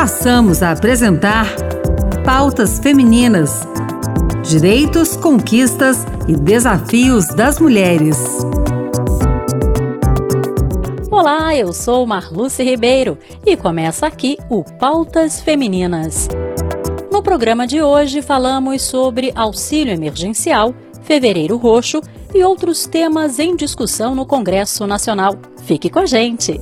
passamos a apresentar Pautas Femininas: Direitos, Conquistas e Desafios das Mulheres. Olá, eu sou Marluce Ribeiro e começa aqui o Pautas Femininas. No programa de hoje falamos sobre auxílio emergencial, fevereiro roxo e outros temas em discussão no Congresso Nacional. Fique com a gente!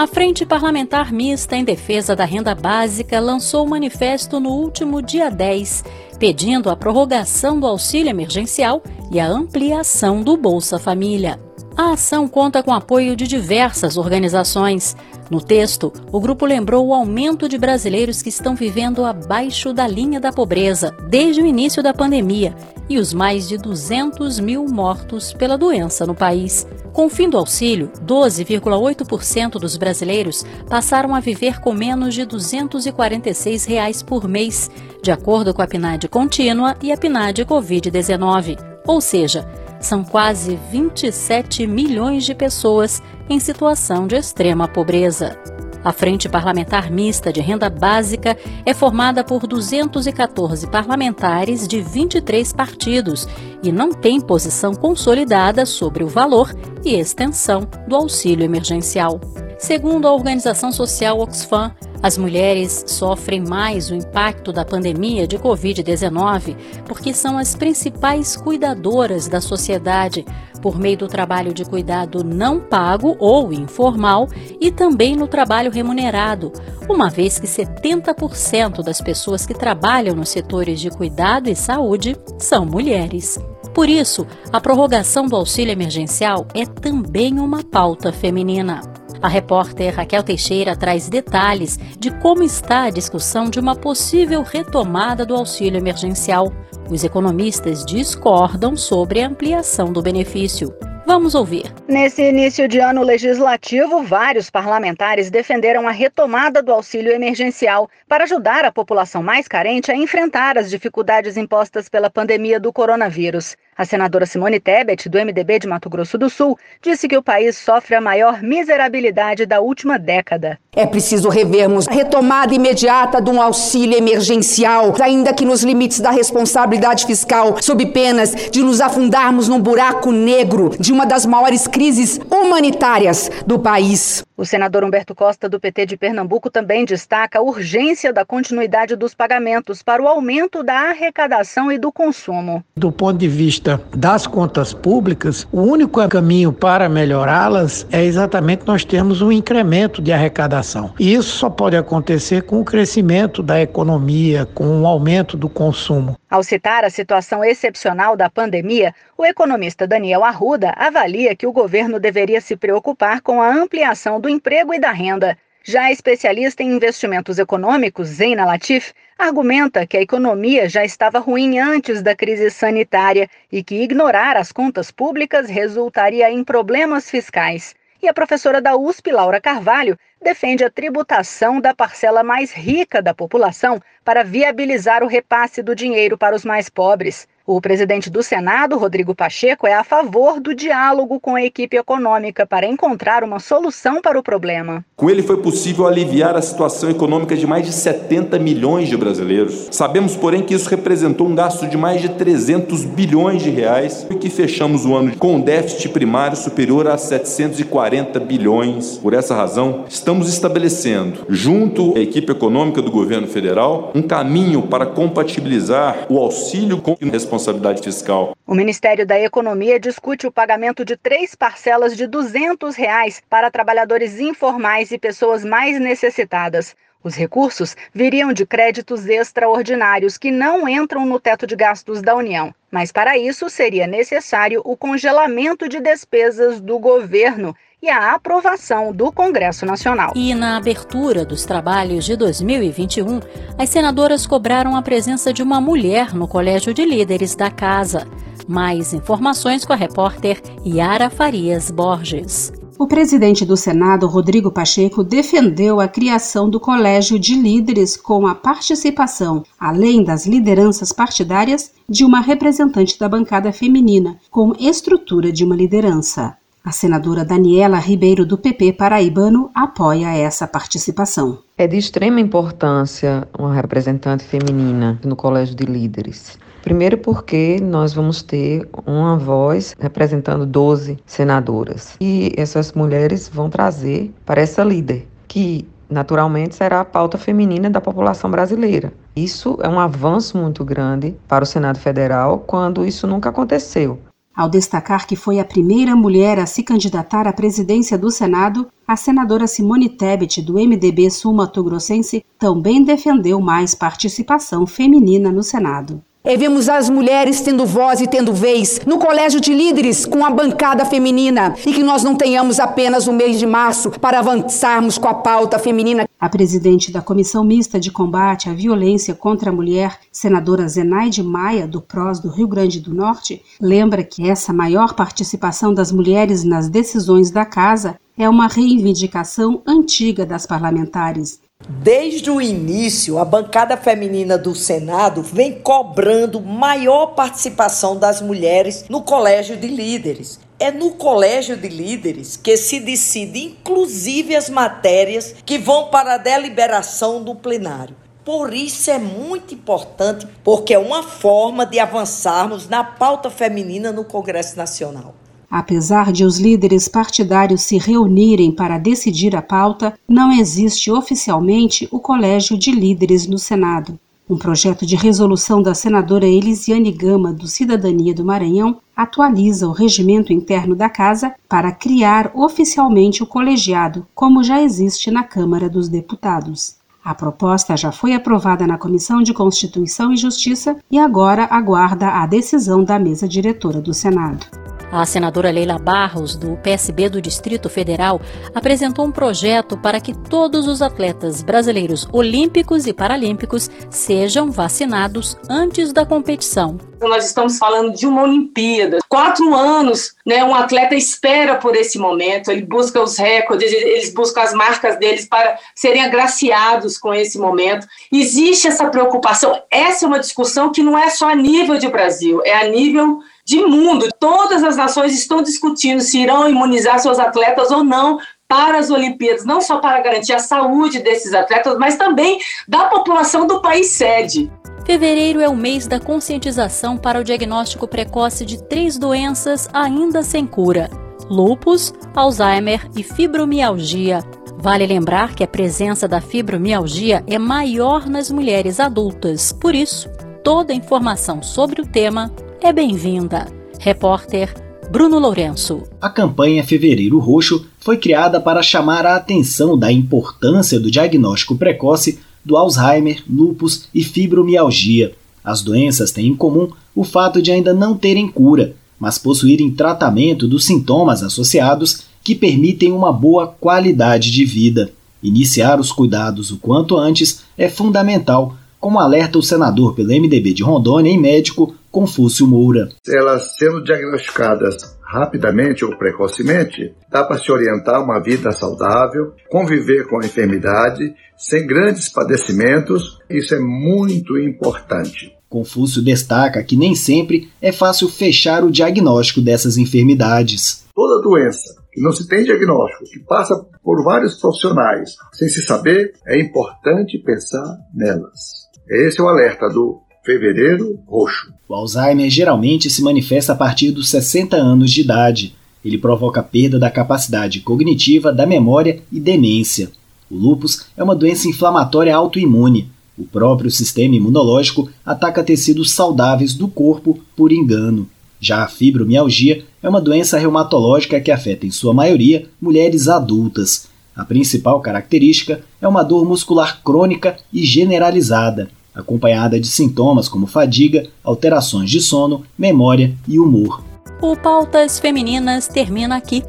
A Frente Parlamentar Mista em Defesa da Renda Básica lançou um manifesto no último dia 10, pedindo a prorrogação do auxílio emergencial e a ampliação do Bolsa Família. A ação conta com apoio de diversas organizações. No texto, o grupo lembrou o aumento de brasileiros que estão vivendo abaixo da linha da pobreza desde o início da pandemia e os mais de 200 mil mortos pela doença no país. Com o fim do auxílio, 12,8% dos brasileiros passaram a viver com menos de 246 reais por mês, de acordo com a PNAD contínua e a PNAD Covid-19. Ou seja, são quase 27 milhões de pessoas em situação de extrema pobreza. A Frente Parlamentar Mista de Renda Básica é formada por 214 parlamentares de 23 partidos e não tem posição consolidada sobre o valor e extensão do auxílio emergencial. Segundo a organização social Oxfam, as mulheres sofrem mais o impacto da pandemia de Covid-19 porque são as principais cuidadoras da sociedade, por meio do trabalho de cuidado não pago ou informal e também no trabalho remunerado, uma vez que 70% das pessoas que trabalham nos setores de cuidado e saúde são mulheres. Por isso, a prorrogação do auxílio emergencial é também uma pauta feminina. A repórter Raquel Teixeira traz detalhes de como está a discussão de uma possível retomada do auxílio emergencial. Os economistas discordam sobre a ampliação do benefício. Vamos ouvir. Nesse início de ano legislativo, vários parlamentares defenderam a retomada do auxílio emergencial para ajudar a população mais carente a enfrentar as dificuldades impostas pela pandemia do coronavírus. A senadora Simone Tebet, do MDB de Mato Grosso do Sul, disse que o país sofre a maior miserabilidade da última década. É preciso revermos a retomada imediata de um auxílio emergencial, ainda que nos limites da responsabilidade fiscal, sob penas de nos afundarmos num buraco negro de uma das maiores crises humanitárias do país. O senador Humberto Costa, do PT de Pernambuco, também destaca a urgência da continuidade dos pagamentos para o aumento da arrecadação e do consumo. Do ponto de vista das contas públicas, o único caminho para melhorá-las é exatamente nós termos um incremento de arrecadação. E isso só pode acontecer com o crescimento da economia, com o aumento do consumo. Ao citar a situação excepcional da pandemia, o economista Daniel Arruda avalia que o governo deveria se preocupar com a ampliação do emprego e da renda. Já especialista em investimentos econômicos, Zeina Latif, argumenta que a economia já estava ruim antes da crise sanitária e que ignorar as contas públicas resultaria em problemas fiscais. E a professora da USP, Laura Carvalho, defende a tributação da parcela mais rica da população para viabilizar o repasse do dinheiro para os mais pobres. O presidente do Senado, Rodrigo Pacheco, é a favor do diálogo com a equipe econômica para encontrar uma solução para o problema. Com ele foi possível aliviar a situação econômica de mais de 70 milhões de brasileiros. Sabemos, porém, que isso representou um gasto de mais de 300 bilhões de reais e que fechamos o ano com um déficit primário superior a 740 bilhões. Por essa razão, estamos estabelecendo, junto à equipe econômica do governo federal, um caminho para compatibilizar o auxílio com responsabilidade responsabilidade fiscal. O Ministério da Economia discute o pagamento de três parcelas de 200 reais para trabalhadores informais e pessoas mais necessitadas. Os recursos viriam de créditos extraordinários que não entram no teto de gastos da União. Mas para isso seria necessário o congelamento de despesas do governo e a aprovação do Congresso Nacional. E na abertura dos trabalhos de 2021, as senadoras cobraram a presença de uma mulher no Colégio de Líderes da Casa. Mais informações com a repórter Yara Farias Borges. O presidente do Senado, Rodrigo Pacheco, defendeu a criação do Colégio de Líderes com a participação, além das lideranças partidárias, de uma representante da bancada feminina, com estrutura de uma liderança. A senadora Daniela Ribeiro, do PP paraibano, apoia essa participação. É de extrema importância uma representante feminina no Colégio de Líderes. Primeiro, porque nós vamos ter uma voz representando 12 senadoras. E essas mulheres vão trazer para essa líder, que naturalmente será a pauta feminina da população brasileira. Isso é um avanço muito grande para o Senado Federal, quando isso nunca aconteceu. Ao destacar que foi a primeira mulher a se candidatar à presidência do Senado, a senadora Simone Tebet, do MDB sul-mato-grossense, também defendeu mais participação feminina no Senado. E vemos as mulheres tendo voz e tendo vez no colégio de líderes com a bancada feminina e que nós não tenhamos apenas o mês de março para avançarmos com a pauta feminina. A presidente da Comissão Mista de Combate à Violência contra a Mulher, senadora Zenaide Maia, do PROS do Rio Grande do Norte, lembra que essa maior participação das mulheres nas decisões da casa é uma reivindicação antiga das parlamentares Desde o início, a bancada feminina do Senado vem cobrando maior participação das mulheres no colégio de líderes. É no colégio de líderes que se decide, inclusive, as matérias que vão para a deliberação do plenário. Por isso é muito importante, porque é uma forma de avançarmos na pauta feminina no Congresso Nacional. Apesar de os líderes partidários se reunirem para decidir a pauta, não existe oficialmente o Colégio de Líderes no Senado. Um projeto de resolução da senadora Elisiane Gama, do Cidadania do Maranhão, atualiza o regimento interno da Casa para criar oficialmente o colegiado, como já existe na Câmara dos Deputados. A proposta já foi aprovada na Comissão de Constituição e Justiça e agora aguarda a decisão da mesa diretora do Senado. A senadora Leila Barros, do PSB do Distrito Federal, apresentou um projeto para que todos os atletas brasileiros olímpicos e paralímpicos sejam vacinados antes da competição. Nós estamos falando de uma Olimpíada. Quatro anos, né, um atleta espera por esse momento, ele busca os recordes, eles buscam as marcas deles para serem agraciados com esse momento. Existe essa preocupação. Essa é uma discussão que não é só a nível de Brasil, é a nível de mundo. Todas as nações estão discutindo se irão imunizar seus atletas ou não para as Olimpíadas, não só para garantir a saúde desses atletas, mas também da população do país sede. Fevereiro é o mês da conscientização para o diagnóstico precoce de três doenças ainda sem cura: lúpus, Alzheimer e fibromialgia. Vale lembrar que a presença da fibromialgia é maior nas mulheres adultas. Por isso, toda informação sobre o tema é bem-vinda. Repórter Bruno Lourenço. A campanha Fevereiro Roxo foi criada para chamar a atenção da importância do diagnóstico precoce do Alzheimer, lúpus e fibromialgia. As doenças têm em comum o fato de ainda não terem cura, mas possuírem tratamento dos sintomas associados que permitem uma boa qualidade de vida. Iniciar os cuidados o quanto antes é fundamental, como alerta o senador pelo MDB de Rondônia e médico Confúcio Moura. Elas sendo diagnosticadas rapidamente ou precocemente, dá para se orientar uma vida saudável, conviver com a enfermidade sem grandes padecimentos. Isso é muito importante. Confúcio destaca que nem sempre é fácil fechar o diagnóstico dessas enfermidades. Toda doença que não se tem diagnóstico, que passa por vários profissionais sem se saber, é importante pensar nelas. Esse é o alerta do fevereiro roxo. O Alzheimer geralmente se manifesta a partir dos 60 anos de idade. Ele provoca perda da capacidade cognitiva, da memória e demência. O lúpus é uma doença inflamatória autoimune. O próprio sistema imunológico ataca tecidos saudáveis do corpo por engano. Já a fibromialgia é uma doença reumatológica que afeta, em sua maioria, mulheres adultas. A principal característica é uma dor muscular crônica e generalizada acompanhada de sintomas como fadiga, alterações de sono, memória e humor. O Pautas Femininas termina aqui.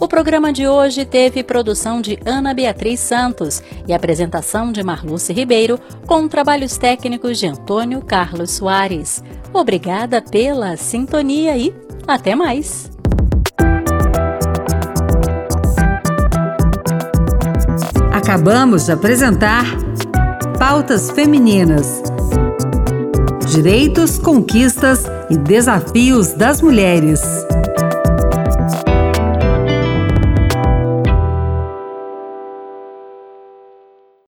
O programa de hoje teve produção de Ana Beatriz Santos e apresentação de Marluce Ribeiro, com trabalhos técnicos de Antônio Carlos Soares. Obrigada pela sintonia e até mais! Acabamos de apresentar Pautas Femininas. Direitos, conquistas e desafios das mulheres.